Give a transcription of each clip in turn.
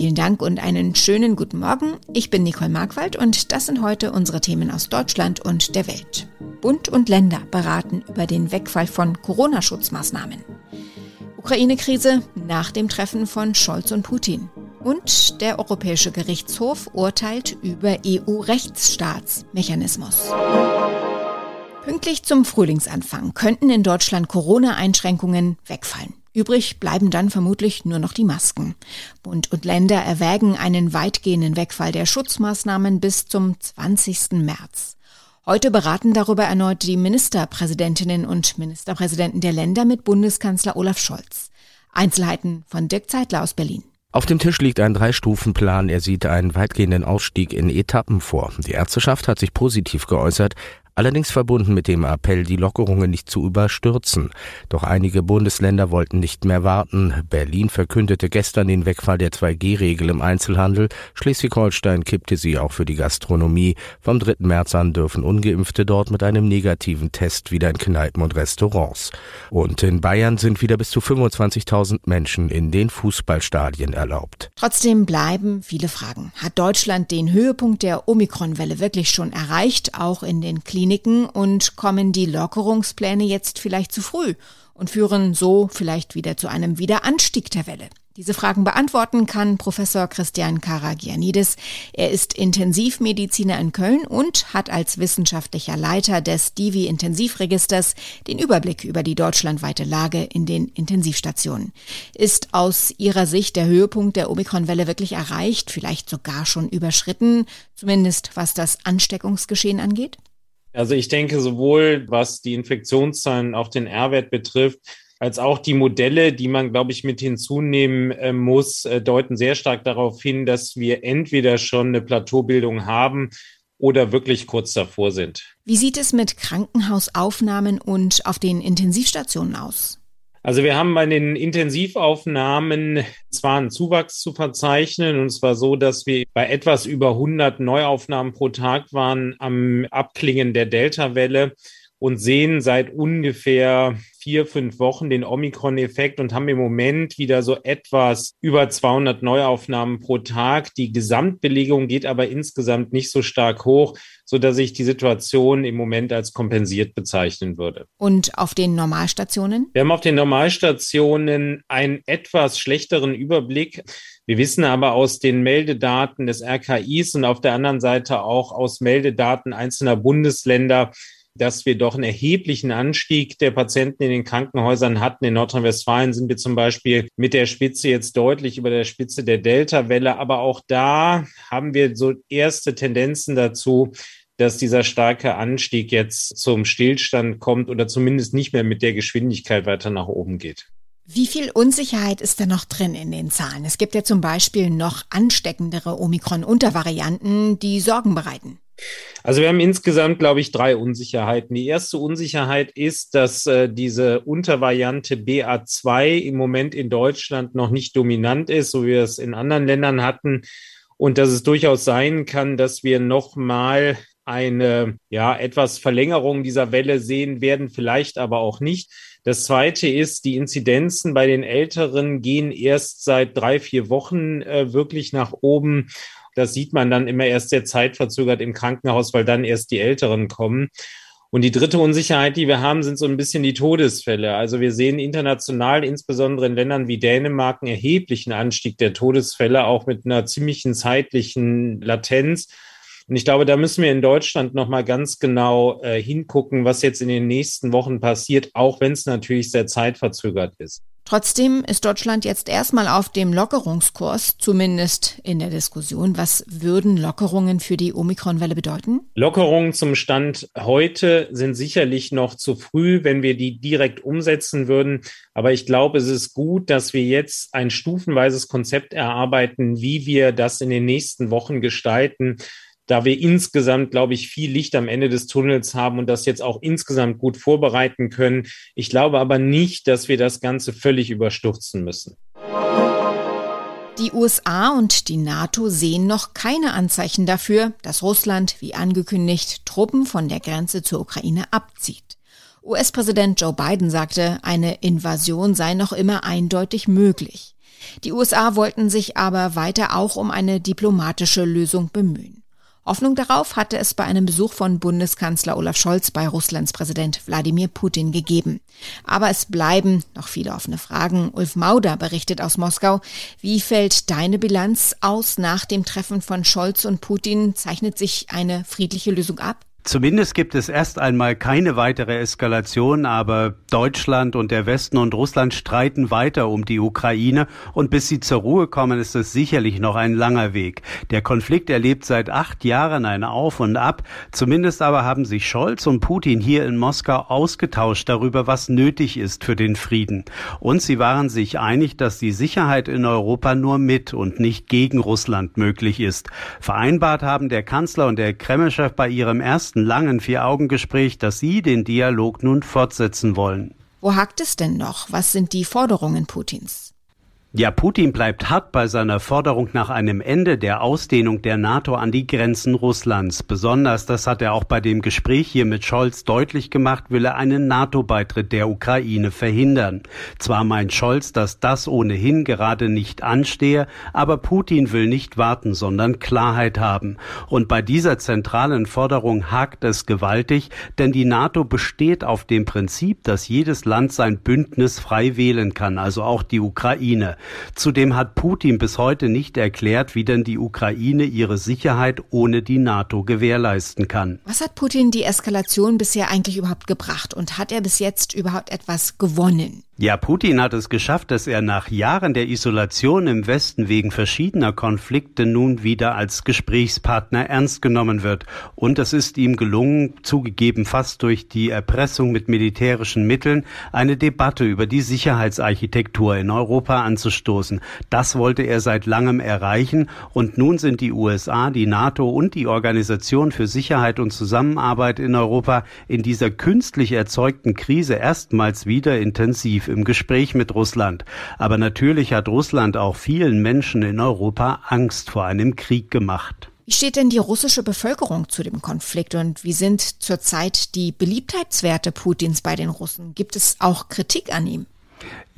Vielen Dank und einen schönen guten Morgen. Ich bin Nicole Markwald und das sind heute unsere Themen aus Deutschland und der Welt. Bund und Länder beraten über den Wegfall von Corona-Schutzmaßnahmen. Ukraine-Krise nach dem Treffen von Scholz und Putin. Und der Europäische Gerichtshof urteilt über EU-Rechtsstaatsmechanismus. Pünktlich zum Frühlingsanfang könnten in Deutschland Corona-Einschränkungen wegfallen. Übrig bleiben dann vermutlich nur noch die Masken. Bund und Länder erwägen einen weitgehenden Wegfall der Schutzmaßnahmen bis zum 20. März. Heute beraten darüber erneut die Ministerpräsidentinnen und Ministerpräsidenten der Länder mit Bundeskanzler Olaf Scholz. Einzelheiten von Dirk Zeitler aus Berlin. Auf dem Tisch liegt ein Drei-Stufen-Plan. Er sieht einen weitgehenden Ausstieg in Etappen vor. Die Ärzteschaft hat sich positiv geäußert allerdings verbunden mit dem Appell, die Lockerungen nicht zu überstürzen. Doch einige Bundesländer wollten nicht mehr warten. Berlin verkündete gestern den Wegfall der 2G-Regel im Einzelhandel. Schleswig-Holstein kippte sie auch für die Gastronomie. Vom 3. März an dürfen Ungeimpfte dort mit einem negativen Test wieder in Kneipen und Restaurants. Und in Bayern sind wieder bis zu 25.000 Menschen in den Fußballstadien erlaubt. Trotzdem bleiben viele Fragen. Hat Deutschland den Höhepunkt der Omikron-Welle wirklich schon erreicht, auch in den Kliniken? Kliniken und kommen die Lockerungspläne jetzt vielleicht zu früh und führen so vielleicht wieder zu einem Wiederanstieg der Welle? Diese Fragen beantworten kann Professor Christian Karagianidis. Er ist Intensivmediziner in Köln und hat als wissenschaftlicher Leiter des Divi-Intensivregisters den Überblick über die deutschlandweite Lage in den Intensivstationen. Ist aus Ihrer Sicht der Höhepunkt der Omikron-Welle wirklich erreicht, vielleicht sogar schon überschritten, zumindest was das Ansteckungsgeschehen angeht? Also ich denke, sowohl was die Infektionszahlen auf den R-Wert betrifft, als auch die Modelle, die man, glaube ich, mit hinzunehmen äh, muss, äh, deuten sehr stark darauf hin, dass wir entweder schon eine Plateaubildung haben oder wirklich kurz davor sind. Wie sieht es mit Krankenhausaufnahmen und auf den Intensivstationen aus? Also wir haben bei den Intensivaufnahmen zwar einen Zuwachs zu verzeichnen, und zwar so, dass wir bei etwas über 100 Neuaufnahmen pro Tag waren am Abklingen der Delta-Welle und sehen seit ungefähr vier, fünf Wochen den Omikron-Effekt und haben im Moment wieder so etwas über 200 Neuaufnahmen pro Tag. Die Gesamtbelegung geht aber insgesamt nicht so stark hoch, so dass ich die Situation im Moment als kompensiert bezeichnen würde. Und auf den Normalstationen? Wir haben auf den Normalstationen einen etwas schlechteren Überblick. Wir wissen aber aus den Meldedaten des RKIs und auf der anderen Seite auch aus Meldedaten einzelner Bundesländer, dass wir doch einen erheblichen Anstieg der Patienten in den Krankenhäusern hatten. In Nordrhein-Westfalen sind wir zum Beispiel mit der Spitze jetzt deutlich über der Spitze der Delta-Welle. Aber auch da haben wir so erste Tendenzen dazu, dass dieser starke Anstieg jetzt zum Stillstand kommt oder zumindest nicht mehr mit der Geschwindigkeit weiter nach oben geht. Wie viel Unsicherheit ist da noch drin in den Zahlen? Es gibt ja zum Beispiel noch ansteckendere Omikron-Untervarianten, die Sorgen bereiten. Also wir haben insgesamt, glaube ich, drei Unsicherheiten. Die erste Unsicherheit ist, dass äh, diese Untervariante BA2 im Moment in Deutschland noch nicht dominant ist, so wie wir es in anderen Ländern hatten. Und dass es durchaus sein kann, dass wir nochmal eine, ja, etwas Verlängerung dieser Welle sehen werden, vielleicht aber auch nicht. Das zweite ist, die Inzidenzen bei den Älteren gehen erst seit drei, vier Wochen äh, wirklich nach oben. Das sieht man dann immer erst sehr zeitverzögert im Krankenhaus, weil dann erst die Älteren kommen. Und die dritte Unsicherheit, die wir haben, sind so ein bisschen die Todesfälle. Also wir sehen international, insbesondere in Ländern wie Dänemark, einen erheblichen Anstieg der Todesfälle, auch mit einer ziemlichen zeitlichen Latenz. Und ich glaube, da müssen wir in Deutschland nochmal ganz genau äh, hingucken, was jetzt in den nächsten Wochen passiert, auch wenn es natürlich sehr zeitverzögert ist. Trotzdem ist Deutschland jetzt erstmal auf dem Lockerungskurs, zumindest in der Diskussion. Was würden Lockerungen für die Omikronwelle bedeuten? Lockerungen zum Stand heute sind sicherlich noch zu früh, wenn wir die direkt umsetzen würden. Aber ich glaube, es ist gut, dass wir jetzt ein stufenweises Konzept erarbeiten, wie wir das in den nächsten Wochen gestalten da wir insgesamt, glaube ich, viel Licht am Ende des Tunnels haben und das jetzt auch insgesamt gut vorbereiten können. Ich glaube aber nicht, dass wir das Ganze völlig überstürzen müssen. Die USA und die NATO sehen noch keine Anzeichen dafür, dass Russland, wie angekündigt, Truppen von der Grenze zur Ukraine abzieht. US-Präsident Joe Biden sagte, eine Invasion sei noch immer eindeutig möglich. Die USA wollten sich aber weiter auch um eine diplomatische Lösung bemühen. Hoffnung darauf hatte es bei einem Besuch von Bundeskanzler Olaf Scholz bei Russlands Präsident Wladimir Putin gegeben. Aber es bleiben noch viele offene Fragen. Ulf Mauder berichtet aus Moskau. Wie fällt deine Bilanz aus nach dem Treffen von Scholz und Putin? Zeichnet sich eine friedliche Lösung ab? Zumindest gibt es erst einmal keine weitere Eskalation, aber Deutschland und der Westen und Russland streiten weiter um die Ukraine und bis sie zur Ruhe kommen, ist es sicherlich noch ein langer Weg. Der Konflikt erlebt seit acht Jahren ein Auf und Ab. Zumindest aber haben sich Scholz und Putin hier in Moskau ausgetauscht darüber, was nötig ist für den Frieden. Und sie waren sich einig, dass die Sicherheit in Europa nur mit und nicht gegen Russland möglich ist. Vereinbart haben der Kanzler und der Kremlchef bei ihrem ersten ersten langen Vier-Augen-Gespräch, dass Sie den Dialog nun fortsetzen wollen. Wo hakt es denn noch? Was sind die Forderungen Putins? Ja, Putin bleibt hart bei seiner Forderung nach einem Ende der Ausdehnung der NATO an die Grenzen Russlands. Besonders, das hat er auch bei dem Gespräch hier mit Scholz deutlich gemacht, will er einen NATO-Beitritt der Ukraine verhindern. Zwar meint Scholz, dass das ohnehin gerade nicht anstehe, aber Putin will nicht warten, sondern Klarheit haben. Und bei dieser zentralen Forderung hakt es gewaltig, denn die NATO besteht auf dem Prinzip, dass jedes Land sein Bündnis frei wählen kann, also auch die Ukraine. Zudem hat Putin bis heute nicht erklärt, wie denn die Ukraine ihre Sicherheit ohne die NATO gewährleisten kann. Was hat Putin die Eskalation bisher eigentlich überhaupt gebracht und hat er bis jetzt überhaupt etwas gewonnen? Ja, Putin hat es geschafft, dass er nach Jahren der Isolation im Westen wegen verschiedener Konflikte nun wieder als Gesprächspartner ernst genommen wird. Und es ist ihm gelungen, zugegeben fast durch die Erpressung mit militärischen Mitteln, eine Debatte über die Sicherheitsarchitektur in Europa anzustoßen. Das wollte er seit langem erreichen. Und nun sind die USA, die NATO und die Organisation für Sicherheit und Zusammenarbeit in Europa in dieser künstlich erzeugten Krise erstmals wieder intensiv im Gespräch mit Russland. Aber natürlich hat Russland auch vielen Menschen in Europa Angst vor einem Krieg gemacht. Wie steht denn die russische Bevölkerung zu dem Konflikt und wie sind zurzeit die Beliebtheitswerte Putins bei den Russen? Gibt es auch Kritik an ihm?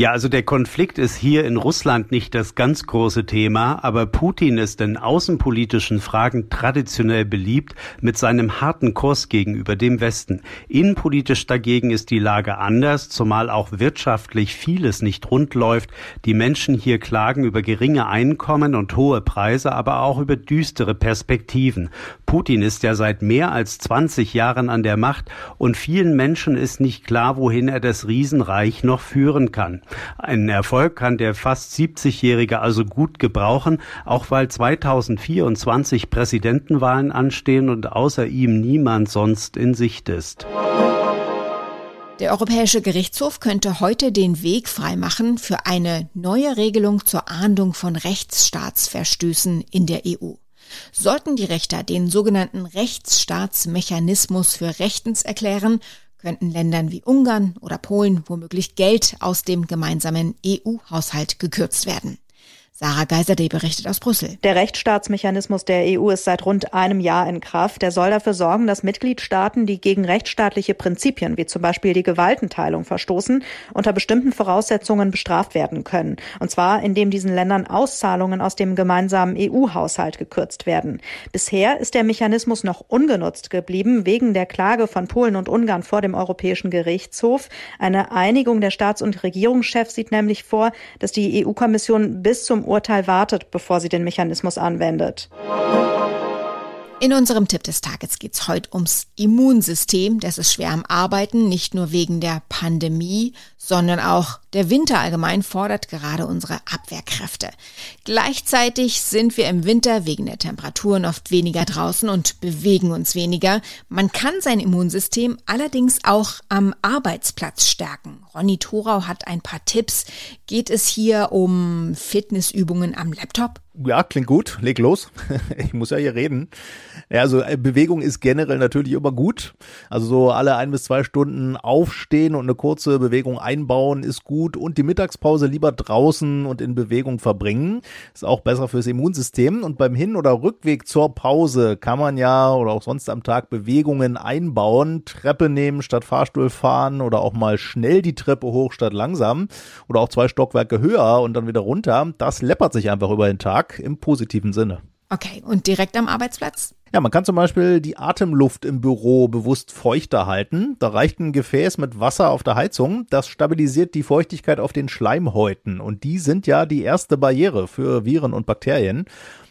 Ja, also der Konflikt ist hier in Russland nicht das ganz große Thema, aber Putin ist in außenpolitischen Fragen traditionell beliebt mit seinem harten Kurs gegenüber dem Westen. Innenpolitisch dagegen ist die Lage anders, zumal auch wirtschaftlich vieles nicht rund läuft. Die Menschen hier klagen über geringe Einkommen und hohe Preise, aber auch über düstere Perspektiven. Putin ist ja seit mehr als 20 Jahren an der Macht und vielen Menschen ist nicht klar, wohin er das Riesenreich noch führen kann. Einen Erfolg kann der fast 70-Jährige also gut gebrauchen, auch weil 2024 Präsidentenwahlen anstehen und außer ihm niemand sonst in Sicht ist. Der Europäische Gerichtshof könnte heute den Weg freimachen für eine neue Regelung zur Ahndung von Rechtsstaatsverstößen in der EU. Sollten die Richter den sogenannten Rechtsstaatsmechanismus für rechtens erklären, könnten Ländern wie Ungarn oder Polen womöglich Geld aus dem gemeinsamen EU-Haushalt gekürzt werden. Sarah Geiserde berichtet aus Brüssel. Der Rechtsstaatsmechanismus der EU ist seit rund einem Jahr in Kraft. Der soll dafür sorgen, dass Mitgliedstaaten, die gegen rechtsstaatliche Prinzipien wie zum Beispiel die Gewaltenteilung verstoßen, unter bestimmten Voraussetzungen bestraft werden können. Und zwar, indem diesen Ländern Auszahlungen aus dem gemeinsamen EU-Haushalt gekürzt werden. Bisher ist der Mechanismus noch ungenutzt geblieben wegen der Klage von Polen und Ungarn vor dem Europäischen Gerichtshof. Eine Einigung der Staats- und Regierungschefs sieht nämlich vor, dass die EU-Kommission bis zum Urteil wartet, bevor sie den Mechanismus anwendet. In unserem Tipp des Tages geht es heute ums Immunsystem. Das ist schwer am Arbeiten, nicht nur wegen der Pandemie, sondern auch der Winter allgemein fordert gerade unsere Abwehrkräfte. Gleichzeitig sind wir im Winter wegen der Temperaturen oft weniger draußen und bewegen uns weniger. Man kann sein Immunsystem allerdings auch am Arbeitsplatz stärken. Ronny Thorau hat ein paar Tipps. Geht es hier um Fitnessübungen am Laptop? Ja, klingt gut. Leg los. ich muss ja hier reden. Ja, also äh, Bewegung ist generell natürlich immer gut. Also so alle ein bis zwei Stunden aufstehen und eine kurze Bewegung einbauen ist gut und die Mittagspause lieber draußen und in Bewegung verbringen. Ist auch besser fürs Immunsystem. Und beim Hin- oder Rückweg zur Pause kann man ja oder auch sonst am Tag Bewegungen einbauen. Treppe nehmen statt Fahrstuhl fahren oder auch mal schnell die Treppe hoch statt langsam oder auch zwei Stockwerke höher und dann wieder runter. Das läppert sich einfach über den Tag im positiven Sinne. Okay, und direkt am Arbeitsplatz? Ja, man kann zum Beispiel die Atemluft im Büro bewusst feuchter halten. Da reicht ein Gefäß mit Wasser auf der Heizung. Das stabilisiert die Feuchtigkeit auf den Schleimhäuten. Und die sind ja die erste Barriere für Viren und Bakterien.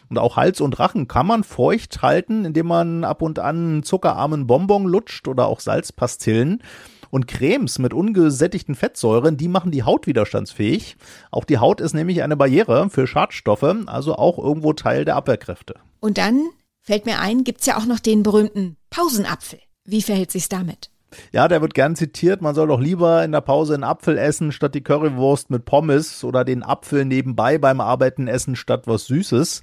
Und auch Hals und Rachen kann man feucht halten, indem man ab und an zuckerarmen Bonbon lutscht oder auch Salzpastillen. Und Cremes mit ungesättigten Fettsäuren, die machen die Haut widerstandsfähig. Auch die Haut ist nämlich eine Barriere für Schadstoffe, also auch irgendwo Teil der Abwehrkräfte. Und dann fällt mir ein, gibt's ja auch noch den berühmten Pausenapfel. Wie verhält sich's damit? Ja, der wird gern zitiert, man soll doch lieber in der Pause einen Apfel essen statt die Currywurst mit Pommes oder den Apfel nebenbei beim Arbeiten essen statt was Süßes.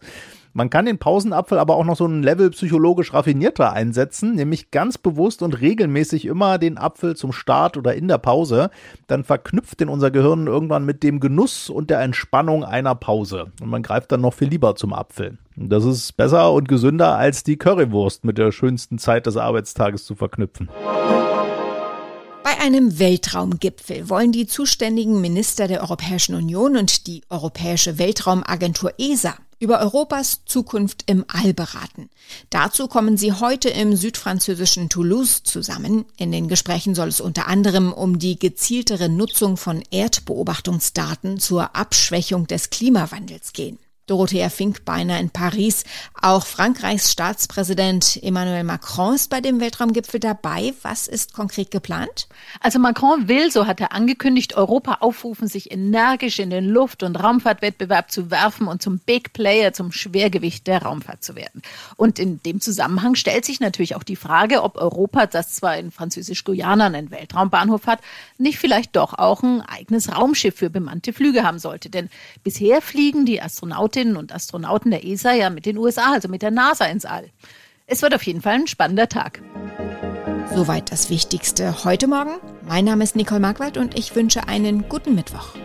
Man kann den Pausenapfel aber auch noch so ein Level psychologisch raffinierter einsetzen, nämlich ganz bewusst und regelmäßig immer den Apfel zum Start oder in der Pause. Dann verknüpft den unser Gehirn irgendwann mit dem Genuss und der Entspannung einer Pause. Und man greift dann noch viel lieber zum Apfel. Das ist besser und gesünder als die Currywurst mit der schönsten Zeit des Arbeitstages zu verknüpfen. Bei einem Weltraumgipfel wollen die zuständigen Minister der Europäischen Union und die Europäische Weltraumagentur ESA über Europas Zukunft im All beraten. Dazu kommen sie heute im südfranzösischen Toulouse zusammen. In den Gesprächen soll es unter anderem um die gezieltere Nutzung von Erdbeobachtungsdaten zur Abschwächung des Klimawandels gehen. Dorothea Finkbeiner in Paris. Auch Frankreichs Staatspräsident Emmanuel Macron ist bei dem Weltraumgipfel dabei. Was ist konkret geplant? Also Macron will, so hat er angekündigt, Europa aufrufen, sich energisch in den Luft- und Raumfahrtwettbewerb zu werfen und zum Big Player, zum Schwergewicht der Raumfahrt zu werden. Und in dem Zusammenhang stellt sich natürlich auch die Frage, ob Europa, das zwar in Französisch-Guyana einen Weltraumbahnhof hat, nicht vielleicht doch auch ein eigenes Raumschiff für bemannte Flüge haben sollte. Denn bisher fliegen die Astronauten Astronautinnen und Astronauten der ESA ja mit den USA, also mit der NASA ins All. Es wird auf jeden Fall ein spannender Tag. Soweit das Wichtigste heute Morgen. Mein Name ist Nicole Markwald und ich wünsche einen guten Mittwoch.